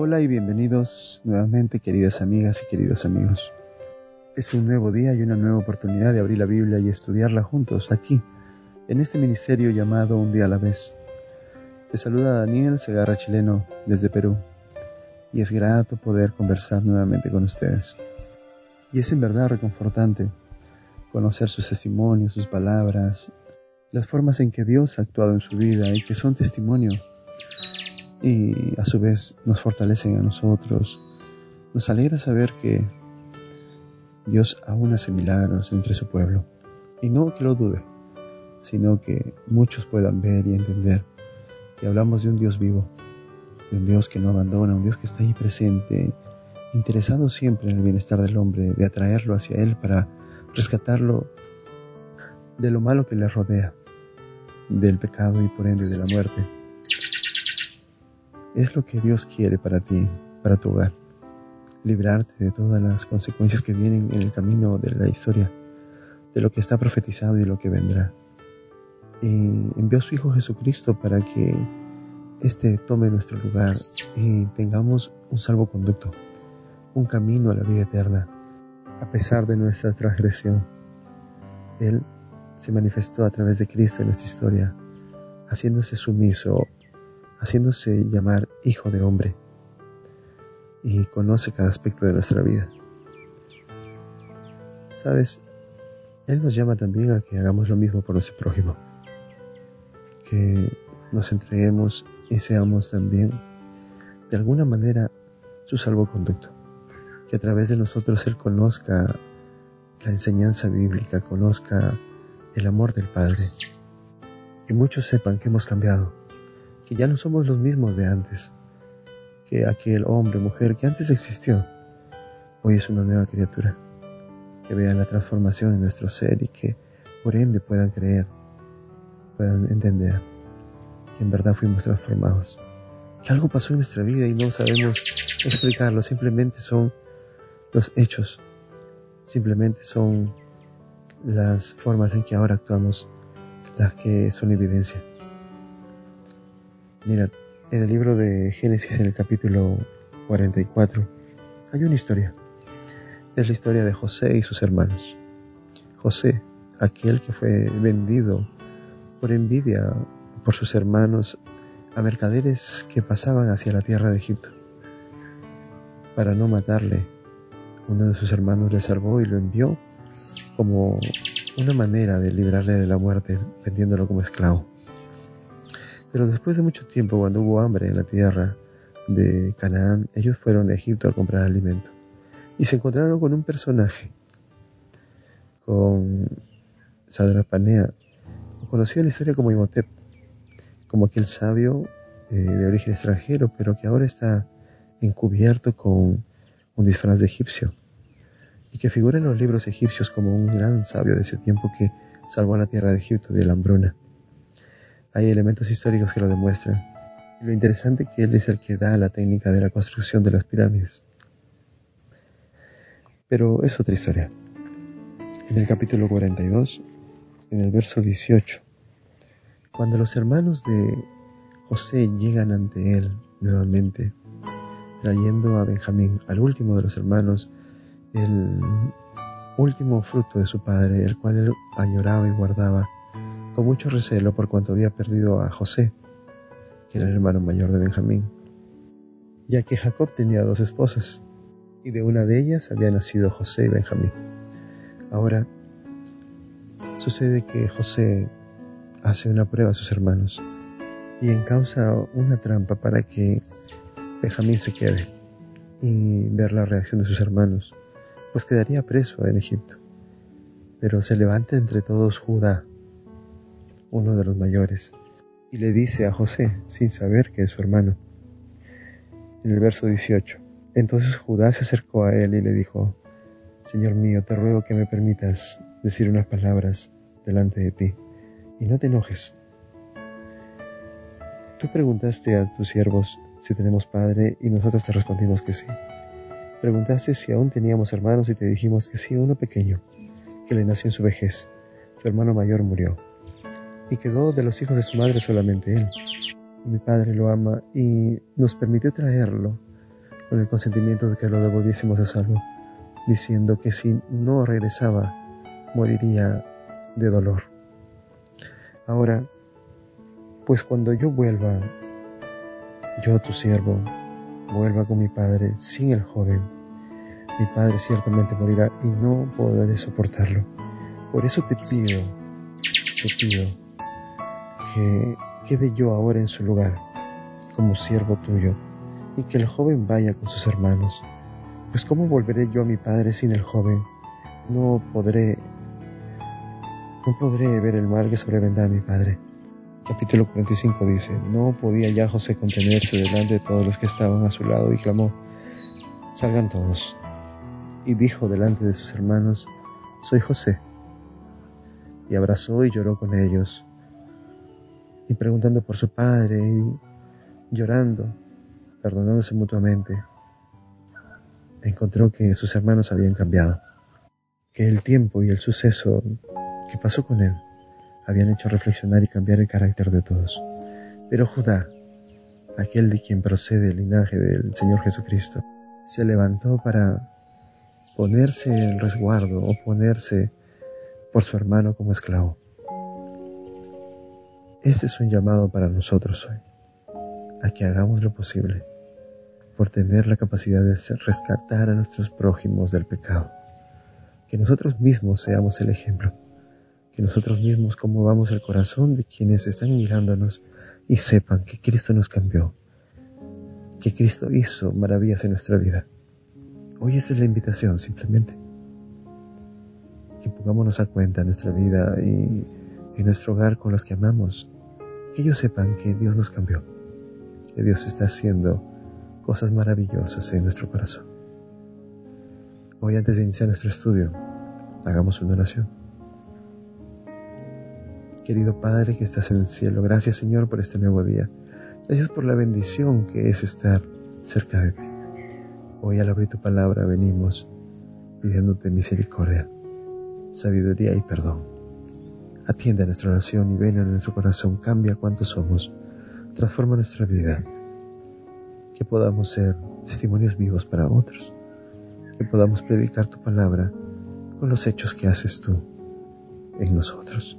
Hola y bienvenidos nuevamente queridas amigas y queridos amigos. Es un nuevo día y una nueva oportunidad de abrir la Biblia y estudiarla juntos aquí, en este ministerio llamado Un día a la vez. Te saluda Daniel Segarra Chileno desde Perú y es grato poder conversar nuevamente con ustedes. Y es en verdad reconfortante conocer sus testimonios, sus palabras, las formas en que Dios ha actuado en su vida y que son testimonio y a su vez nos fortalecen a nosotros. Nos alegra saber que Dios aún hace milagros entre su pueblo. Y no que lo dude, sino que muchos puedan ver y entender que hablamos de un Dios vivo, de un Dios que no abandona, un Dios que está ahí presente, interesado siempre en el bienestar del hombre, de atraerlo hacia Él para rescatarlo de lo malo que le rodea, del pecado y por ende de la muerte. Es lo que Dios quiere para ti, para tu hogar. Librarte de todas las consecuencias que vienen en el camino de la historia, de lo que está profetizado y lo que vendrá. Y envió a su Hijo Jesucristo para que éste tome nuestro lugar y tengamos un salvoconducto, un camino a la vida eterna, a pesar de nuestra transgresión. Él se manifestó a través de Cristo en nuestra historia, haciéndose sumiso haciéndose llamar Hijo de Hombre, y conoce cada aspecto de nuestra vida. Sabes, Él nos llama también a que hagamos lo mismo por nuestro prójimo, que nos entreguemos y seamos también, de alguna manera, su salvoconducto, que a través de nosotros Él conozca la enseñanza bíblica, conozca el amor del Padre, y muchos sepan que hemos cambiado, que ya no somos los mismos de antes, que aquel hombre, mujer que antes existió, hoy es una nueva criatura, que vean la transformación en nuestro ser y que por ende puedan creer, puedan entender que en verdad fuimos transformados, que algo pasó en nuestra vida y no sabemos explicarlo, simplemente son los hechos, simplemente son las formas en que ahora actuamos las que son evidencia. Mira, en el libro de Génesis, en el capítulo 44, hay una historia. Es la historia de José y sus hermanos. José, aquel que fue vendido por envidia por sus hermanos a mercaderes que pasaban hacia la tierra de Egipto. Para no matarle, uno de sus hermanos le salvó y lo envió como una manera de librarle de la muerte, vendiéndolo como esclavo. Pero después de mucho tiempo, cuando hubo hambre en la tierra de Canaán, ellos fueron a Egipto a comprar alimento. Y se encontraron con un personaje, con Sadrapanea, conocido en la historia como Imhotep, como aquel sabio eh, de origen extranjero, pero que ahora está encubierto con un disfraz de egipcio, y que figura en los libros egipcios como un gran sabio de ese tiempo que salvó a la tierra de Egipto de la hambruna. Hay elementos históricos que lo demuestran. lo interesante es que él es el que da la técnica de la construcción de las pirámides. Pero es otra historia. En el capítulo 42, en el verso 18, cuando los hermanos de José llegan ante él nuevamente, trayendo a Benjamín, al último de los hermanos, el último fruto de su padre, el cual él añoraba y guardaba, con mucho recelo por cuanto había perdido a José, que era el hermano mayor de Benjamín, ya que Jacob tenía dos esposas, y de una de ellas había nacido José y Benjamín. Ahora, sucede que José hace una prueba a sus hermanos y encausa una trampa para que Benjamín se quede y ver la reacción de sus hermanos, pues quedaría preso en Egipto. Pero se levanta entre todos Judá uno de los mayores, y le dice a José, sin saber que es su hermano. En el verso 18, entonces Judá se acercó a él y le dijo, Señor mío, te ruego que me permitas decir unas palabras delante de ti, y no te enojes. Tú preguntaste a tus siervos si tenemos padre, y nosotros te respondimos que sí. Preguntaste si aún teníamos hermanos y te dijimos que sí, uno pequeño, que le nació en su vejez. Su hermano mayor murió y quedó de los hijos de su madre solamente él. Mi padre lo ama y nos permitió traerlo con el consentimiento de que lo devolviésemos a salvo, diciendo que si no regresaba, moriría de dolor. Ahora, pues cuando yo vuelva, yo tu siervo, vuelva con mi padre sin el joven, mi padre ciertamente morirá y no podré soportarlo. Por eso te pido, te pido que quede yo ahora en su lugar, como siervo tuyo, y que el joven vaya con sus hermanos. Pues cómo volveré yo a mi padre sin el joven, no podré, no podré ver el mal que sobrevendrá a mi padre. Capítulo 45 dice, no podía ya José contenerse delante de todos los que estaban a su lado y clamó, salgan todos. Y dijo delante de sus hermanos, soy José. Y abrazó y lloró con ellos y preguntando por su padre y llorando, perdonándose mutuamente, encontró que sus hermanos habían cambiado, que el tiempo y el suceso que pasó con él habían hecho reflexionar y cambiar el carácter de todos. Pero Judá, aquel de quien procede el linaje del Señor Jesucristo, se levantó para ponerse en resguardo o ponerse por su hermano como esclavo. Este es un llamado para nosotros hoy, a que hagamos lo posible por tener la capacidad de rescatar a nuestros prójimos del pecado, que nosotros mismos seamos el ejemplo, que nosotros mismos conmovamos el corazón de quienes están mirándonos y sepan que Cristo nos cambió, que Cristo hizo maravillas en nuestra vida. Hoy esta es la invitación simplemente, que pongámonos a cuenta nuestra vida y en nuestro hogar con los que amamos, que ellos sepan que Dios nos cambió, que Dios está haciendo cosas maravillosas en nuestro corazón. Hoy antes de iniciar nuestro estudio, hagamos una oración. Querido Padre que estás en el cielo, gracias Señor por este nuevo día. Gracias por la bendición que es estar cerca de ti. Hoy al abrir tu palabra venimos pidiéndote misericordia, sabiduría y perdón. Atiende a nuestra oración y ven en nuestro corazón, cambia cuántos somos, transforma nuestra vida, que podamos ser testimonios vivos para otros, que podamos predicar tu palabra con los hechos que haces tú en nosotros.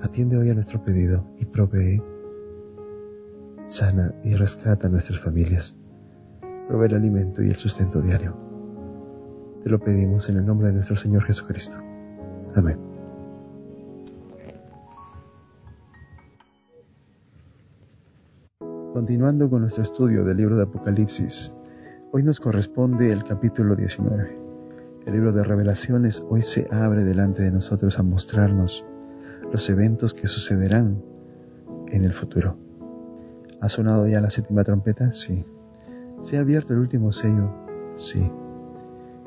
Atiende hoy a nuestro pedido y provee, sana y rescata a nuestras familias. Provee el alimento y el sustento diario. Te lo pedimos en el nombre de nuestro Señor Jesucristo. Amén. Continuando con nuestro estudio del libro de Apocalipsis, hoy nos corresponde el capítulo 19. El libro de revelaciones hoy se abre delante de nosotros a mostrarnos los eventos que sucederán en el futuro. ¿Ha sonado ya la séptima trompeta? Sí. ¿Se ha abierto el último sello? Sí.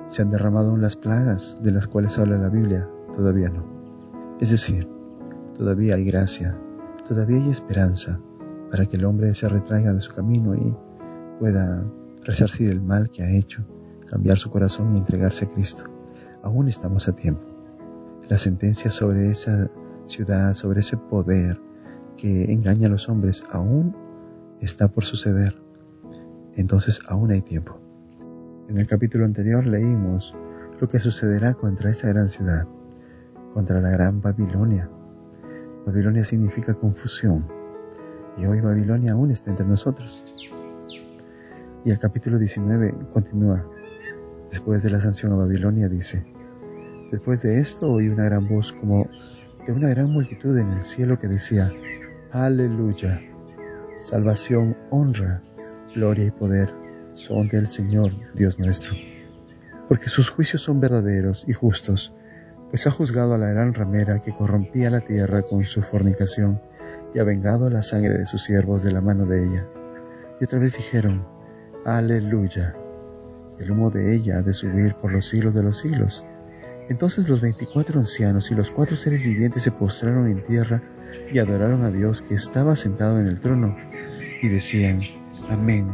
¿Se han derramado las plagas de las cuales habla la Biblia? Todavía no. Es decir, todavía hay gracia, todavía hay esperanza para que el hombre se retraiga de su camino y pueda resarcir el mal que ha hecho, cambiar su corazón y entregarse a Cristo. Aún estamos a tiempo. La sentencia sobre esa ciudad, sobre ese poder que engaña a los hombres, aún está por suceder. Entonces aún hay tiempo. En el capítulo anterior leímos lo que sucederá contra esta gran ciudad, contra la gran Babilonia. Babilonia significa confusión, y hoy Babilonia aún está entre nosotros. Y el capítulo 19 continúa. Después de la sanción a Babilonia dice, después de esto oí una gran voz como de una gran multitud en el cielo que decía, Aleluya, salvación, honra, gloria y poder son del Señor Dios nuestro, porque sus juicios son verdaderos y justos, pues ha juzgado a la gran ramera que corrompía la tierra con su fornicación y ha vengado la sangre de sus siervos de la mano de ella. Y otra vez dijeron, Aleluya, el humo de ella ha de subir por los siglos de los siglos. Entonces los veinticuatro ancianos y los cuatro seres vivientes se postraron en tierra y adoraron a Dios que estaba sentado en el trono, y decían, Amén,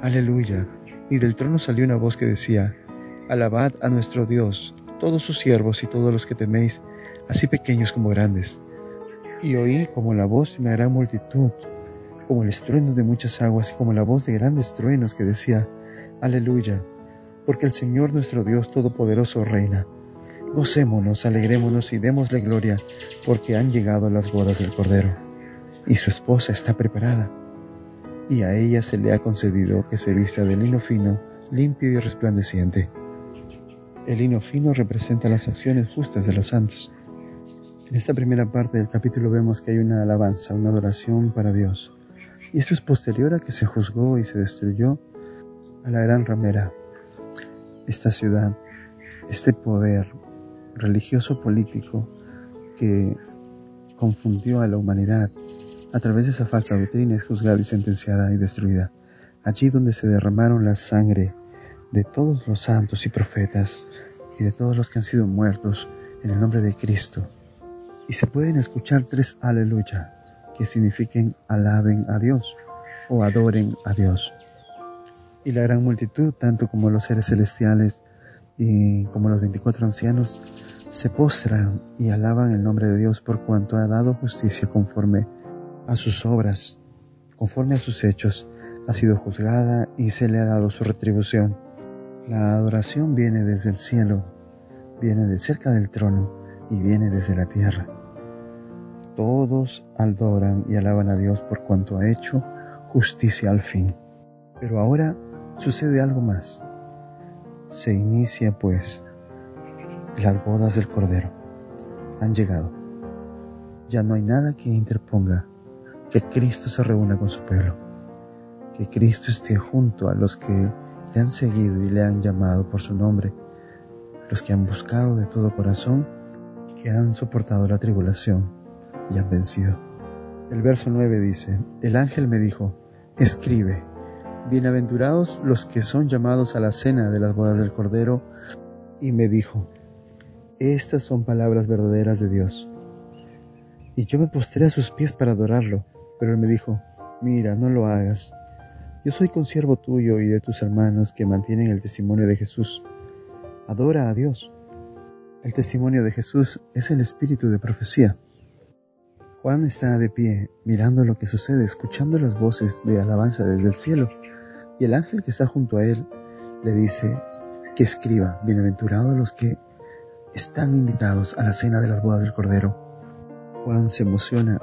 Aleluya. Y del trono salió una voz que decía, Alabad a nuestro Dios, todos sus siervos y todos los que teméis, así pequeños como grandes y oí como la voz de una gran multitud, como el estruendo de muchas aguas y como la voz de grandes truenos que decía, Aleluya, porque el Señor nuestro Dios Todopoderoso reina. Gocémonos, alegrémonos y démosle gloria, porque han llegado las bodas del Cordero, y su esposa está preparada, y a ella se le ha concedido que se vista de lino fino, limpio y resplandeciente. El lino fino representa las acciones justas de los santos. En esta primera parte del capítulo vemos que hay una alabanza, una adoración para Dios. Y esto es posterior a que se juzgó y se destruyó a la gran ramera, esta ciudad, este poder religioso político que confundió a la humanidad a través de esa falsa doctrina es juzgada y sentenciada y destruida. Allí donde se derramaron la sangre de todos los santos y profetas y de todos los que han sido muertos en el nombre de Cristo. Y se pueden escuchar tres aleluya que signifiquen alaben a Dios o adoren a Dios. Y la gran multitud, tanto como los seres celestiales y como los 24 ancianos, se postran y alaban el nombre de Dios por cuanto ha dado justicia conforme a sus obras, conforme a sus hechos, ha sido juzgada y se le ha dado su retribución. La adoración viene desde el cielo, viene de cerca del trono y viene desde la tierra. Todos adoran y alaban a Dios por cuanto ha hecho justicia al fin. Pero ahora sucede algo más. Se inicia pues las bodas del Cordero. Han llegado. Ya no hay nada que interponga que Cristo se reúna con su pueblo. Que Cristo esté junto a los que le han seguido y le han llamado por su nombre. Los que han buscado de todo corazón, que han soportado la tribulación y han vencido. El verso 9 dice, el ángel me dijo, escribe, bienaventurados los que son llamados a la cena de las bodas del Cordero, y me dijo, estas son palabras verdaderas de Dios. Y yo me postré a sus pies para adorarlo, pero él me dijo, mira, no lo hagas. Yo soy consiervo tuyo y de tus hermanos que mantienen el testimonio de Jesús. Adora a Dios. El testimonio de Jesús es el espíritu de profecía. Juan está de pie, mirando lo que sucede, escuchando las voces de alabanza desde el cielo, y el ángel que está junto a él le dice que escriba, bienaventurados los que están invitados a la cena de las bodas del Cordero. Juan se emociona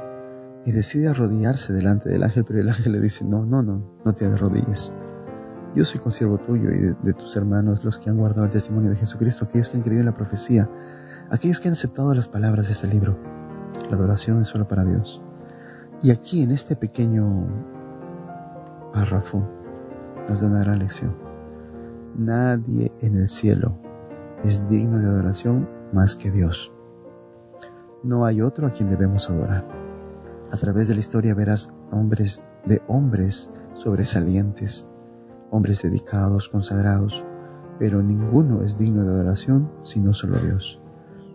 y decide arrodillarse delante del ángel, pero el ángel le dice, no, no, no, no te arrodilles. Yo soy consiervo tuyo y de, de, tus hermanos, los que han guardado el testimonio de Jesucristo, aquellos que han creído en la profecía, aquellos que han aceptado las palabras de este libro. La adoración es solo para Dios. Y aquí en este pequeño párrafo nos da una gran lección. Nadie en el cielo es digno de adoración más que Dios. No hay otro a quien debemos adorar. A través de la historia verás hombres de hombres sobresalientes, hombres dedicados, consagrados, pero ninguno es digno de adoración sino solo Dios.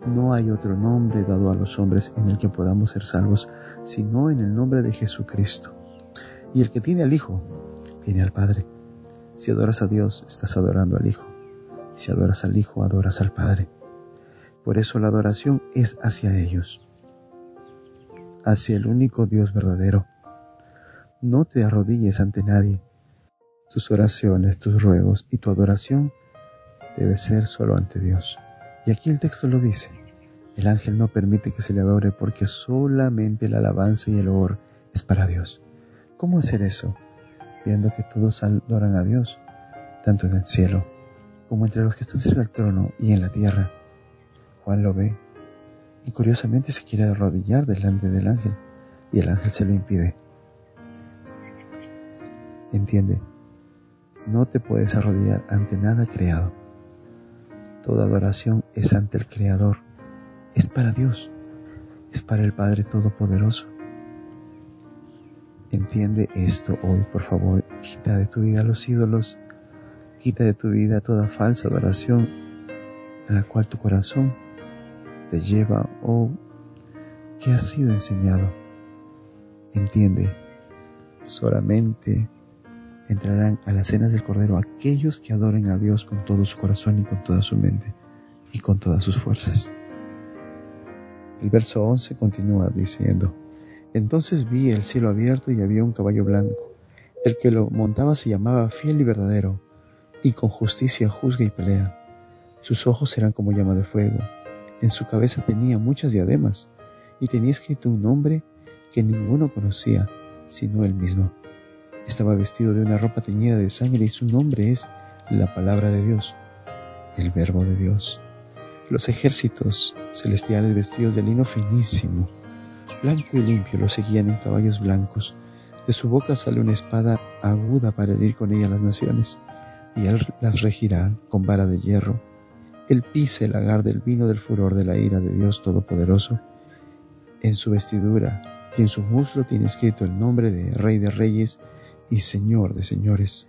No hay otro nombre dado a los hombres en el que podamos ser salvos, sino en el nombre de Jesucristo. Y el que tiene al Hijo, tiene al Padre. Si adoras a Dios, estás adorando al Hijo. Si adoras al Hijo, adoras al Padre. Por eso la adoración es hacia ellos, hacia el único Dios verdadero. No te arrodilles ante nadie. Tus oraciones, tus ruegos y tu adoración debe ser solo ante Dios. Y aquí el texto lo dice. El ángel no permite que se le adore porque solamente la alabanza y el honor es para Dios. ¿Cómo hacer eso? Viendo que todos adoran a Dios, tanto en el cielo como entre los que están cerca del trono y en la tierra. Juan lo ve y curiosamente se quiere arrodillar delante del ángel y el ángel se lo impide. Entiende, no te puedes arrodillar ante nada creado Toda adoración es ante el Creador, es para Dios, es para el Padre Todopoderoso. Entiende esto hoy, por favor, quita de tu vida los ídolos, quita de tu vida toda falsa adoración a la cual tu corazón te lleva o que ha sido enseñado. Entiende, solamente entrarán a las cenas del Cordero aquellos que adoren a Dios con todo su corazón y con toda su mente y con todas sus fuerzas. El verso 11 continúa diciendo, Entonces vi el cielo abierto y había un caballo blanco. El que lo montaba se llamaba fiel y verdadero, y con justicia juzga y pelea. Sus ojos eran como llama de fuego. En su cabeza tenía muchas diademas, y tenía escrito un nombre que ninguno conocía, sino él mismo. Estaba vestido de una ropa teñida de sangre y su nombre es la palabra de Dios, el verbo de Dios. Los ejércitos celestiales vestidos de lino finísimo blanco y limpio lo seguían en caballos blancos. De su boca sale una espada aguda para herir con ella las naciones, y él las regirá con vara de hierro. Él pisa el lagar del vino del furor de la ira de Dios Todopoderoso. En su vestidura y en su muslo tiene escrito el nombre de Rey de Reyes y Señor de Señores.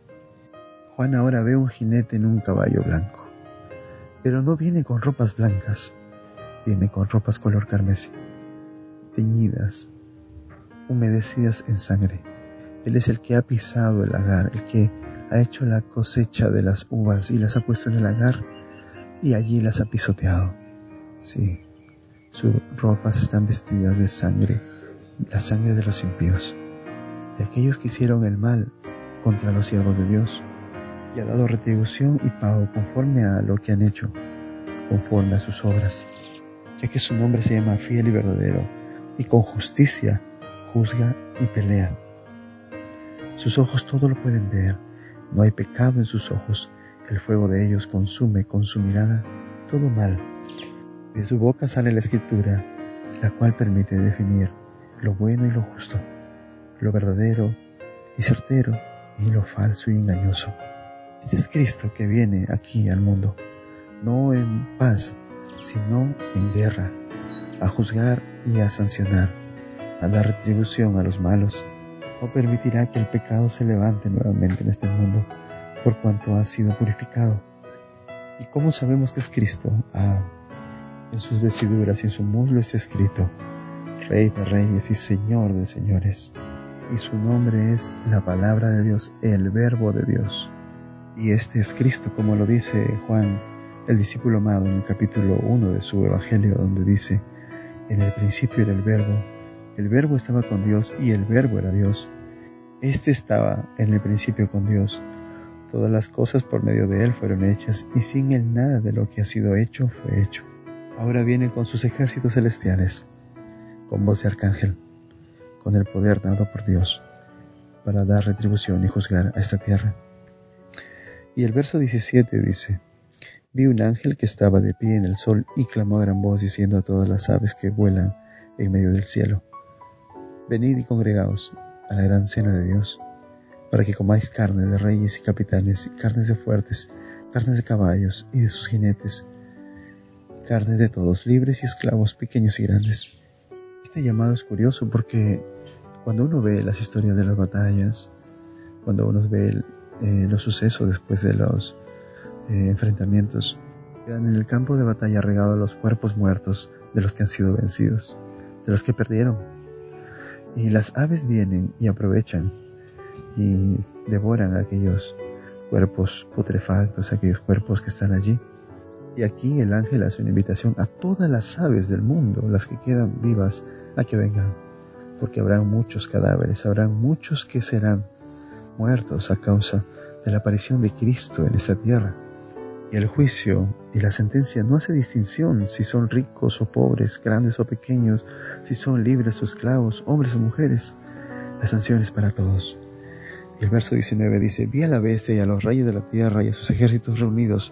Juan ahora ve un jinete en un caballo blanco, pero no viene con ropas blancas, viene con ropas color carmesí teñidas, humedecidas en sangre. Él es el que ha pisado el lagar, el que ha hecho la cosecha de las uvas y las ha puesto en el lagar y allí las ha pisoteado. Sí, sus ropas están vestidas de sangre, la sangre de los impíos, de aquellos que hicieron el mal contra los siervos de Dios, y ha dado retribución y pago conforme a lo que han hecho, conforme a sus obras, ya que su nombre se llama fiel y verdadero y con justicia juzga y pelea. Sus ojos todo lo pueden ver, no hay pecado en sus ojos, el fuego de ellos consume con su mirada todo mal. De su boca sale la escritura, la cual permite definir lo bueno y lo justo, lo verdadero y certero y lo falso y engañoso. Este es Cristo que viene aquí al mundo, no en paz, sino en guerra, a juzgar y a sancionar, a dar retribución a los malos. No permitirá que el pecado se levante nuevamente en este mundo, por cuanto ha sido purificado. ¿Y cómo sabemos que es Cristo? Ah, en sus vestiduras y en su muslo está escrito, Rey de Reyes y Señor de Señores. Y su nombre es la palabra de Dios, el verbo de Dios. Y este es Cristo, como lo dice Juan, el discípulo amado, en el capítulo 1 de su Evangelio, donde dice, en el principio era el verbo, el verbo estaba con Dios y el verbo era Dios. Este estaba en el principio con Dios. Todas las cosas por medio de Él fueron hechas y sin Él nada de lo que ha sido hecho fue hecho. Ahora viene con sus ejércitos celestiales, con voz de arcángel, con el poder dado por Dios, para dar retribución y juzgar a esta tierra. Y el verso 17 dice, Vi un ángel que estaba de pie en el sol y clamó a gran voz diciendo a todas las aves que vuelan en medio del cielo, Venid y congregaos a la gran cena de Dios, para que comáis carne de reyes y capitanes, carnes de fuertes, carnes de caballos y de sus jinetes, carnes de todos, libres y esclavos, pequeños y grandes. Este llamado es curioso porque cuando uno ve las historias de las batallas, cuando uno ve eh, los sucesos después de los eh, enfrentamientos, quedan en el campo de batalla regados los cuerpos muertos de los que han sido vencidos, de los que perdieron. Y las aves vienen y aprovechan y devoran aquellos cuerpos putrefactos, aquellos cuerpos que están allí. Y aquí el ángel hace una invitación a todas las aves del mundo, las que quedan vivas, a que vengan, porque habrán muchos cadáveres, habrán muchos que serán muertos a causa de la aparición de Cristo en esta tierra. Y el juicio y la sentencia no hace distinción si son ricos o pobres, grandes o pequeños, si son libres o esclavos, hombres o mujeres. La sanción es para todos. Y el verso 19 dice, vi a la bestia y a los reyes de la tierra y a sus ejércitos reunidos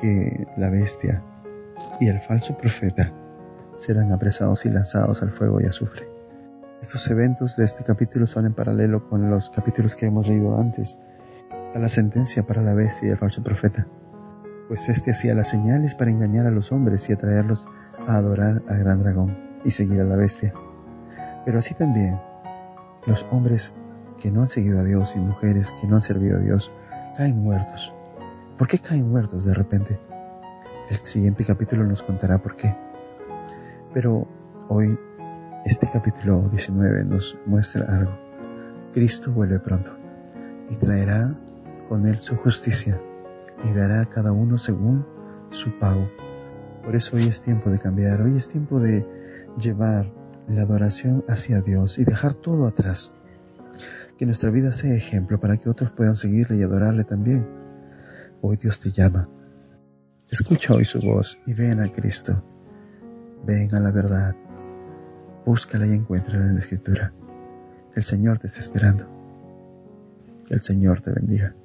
que la bestia y el falso profeta serán apresados y lanzados al fuego y azufre. Estos eventos de este capítulo son en paralelo con los capítulos que hemos leído antes, a la sentencia para la bestia y el falso profeta, pues éste hacía las señales para engañar a los hombres y atraerlos a adorar al gran dragón y seguir a la bestia. Pero así también los hombres que no han seguido a Dios y mujeres que no han servido a Dios caen muertos. ¿Por qué caen muertos de repente? El siguiente capítulo nos contará por qué. Pero hoy este capítulo 19 nos muestra algo. Cristo vuelve pronto y traerá con él su justicia y dará a cada uno según su pago. Por eso hoy es tiempo de cambiar, hoy es tiempo de llevar la adoración hacia Dios y dejar todo atrás. Que nuestra vida sea ejemplo para que otros puedan seguirle y adorarle también. Hoy Dios te llama. Escucha hoy su voz y ven a Cristo. Ven a la verdad. Búscala y encuéntrala en la Escritura. El Señor te está esperando. Que el Señor te bendiga.